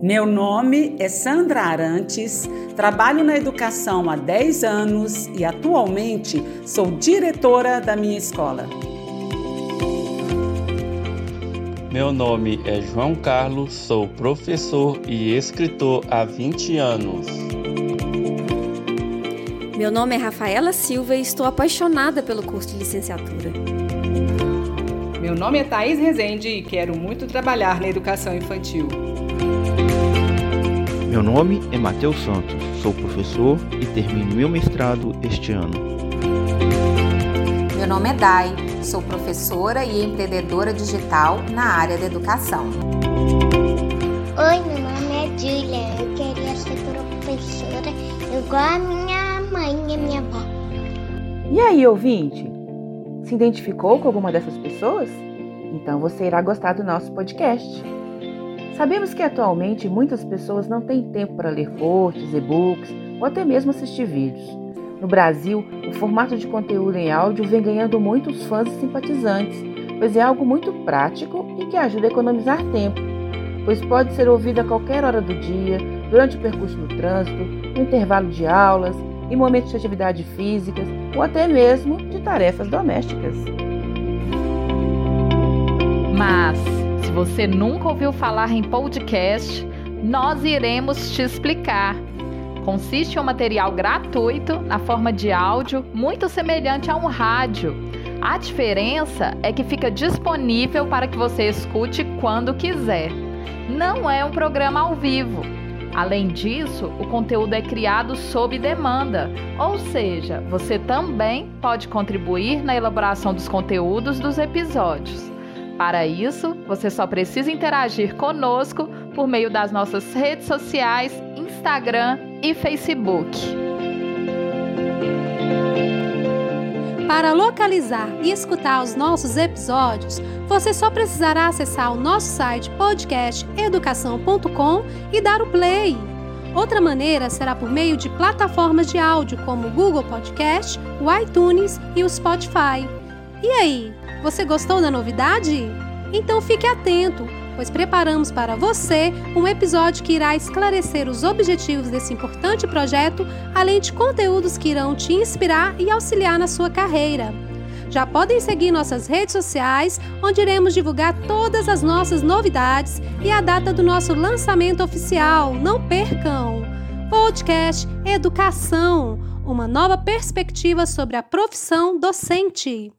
Meu nome é Sandra Arantes, trabalho na educação há 10 anos e atualmente sou diretora da minha escola. Meu nome é João Carlos, sou professor e escritor há 20 anos. Meu nome é Rafaela Silva e estou apaixonada pelo curso de licenciatura. Meu nome é Thaís Rezende e quero muito trabalhar na educação infantil. Meu nome é Matheus Santos, sou professor e termino meu mestrado este ano. Meu nome é Dai, sou professora e empreendedora digital na área da educação. Oi, meu nome é Julia, eu queria ser professora igual a minha mãe e minha avó. E aí, ouvinte? Se identificou com alguma dessas pessoas? Então você irá gostar do nosso podcast. Sabemos que atualmente muitas pessoas não têm tempo para ler posts, e-books ou até mesmo assistir vídeos. No Brasil, o formato de conteúdo em áudio vem ganhando muitos fãs e simpatizantes, pois é algo muito prático e que ajuda a economizar tempo, pois pode ser ouvido a qualquer hora do dia, durante o percurso no trânsito, no intervalo de aulas, em momentos de atividade físicas ou até mesmo de tarefas domésticas. Mas você nunca ouviu falar em podcast, nós iremos te explicar. Consiste em um material gratuito na forma de áudio, muito semelhante a um rádio. A diferença é que fica disponível para que você escute quando quiser. Não é um programa ao vivo. Além disso, o conteúdo é criado sob demanda, ou seja, você também pode contribuir na elaboração dos conteúdos dos episódios. Para isso, você só precisa interagir conosco por meio das nossas redes sociais, Instagram e Facebook. Para localizar e escutar os nossos episódios, você só precisará acessar o nosso site podcasteducação.com e dar o play. Outra maneira será por meio de plataformas de áudio como o Google Podcast, o iTunes e o Spotify. E aí, você gostou da novidade? Então fique atento, pois preparamos para você um episódio que irá esclarecer os objetivos desse importante projeto, além de conteúdos que irão te inspirar e auxiliar na sua carreira. Já podem seguir nossas redes sociais, onde iremos divulgar todas as nossas novidades e a data do nosso lançamento oficial. Não percam! Podcast Educação uma nova perspectiva sobre a profissão docente.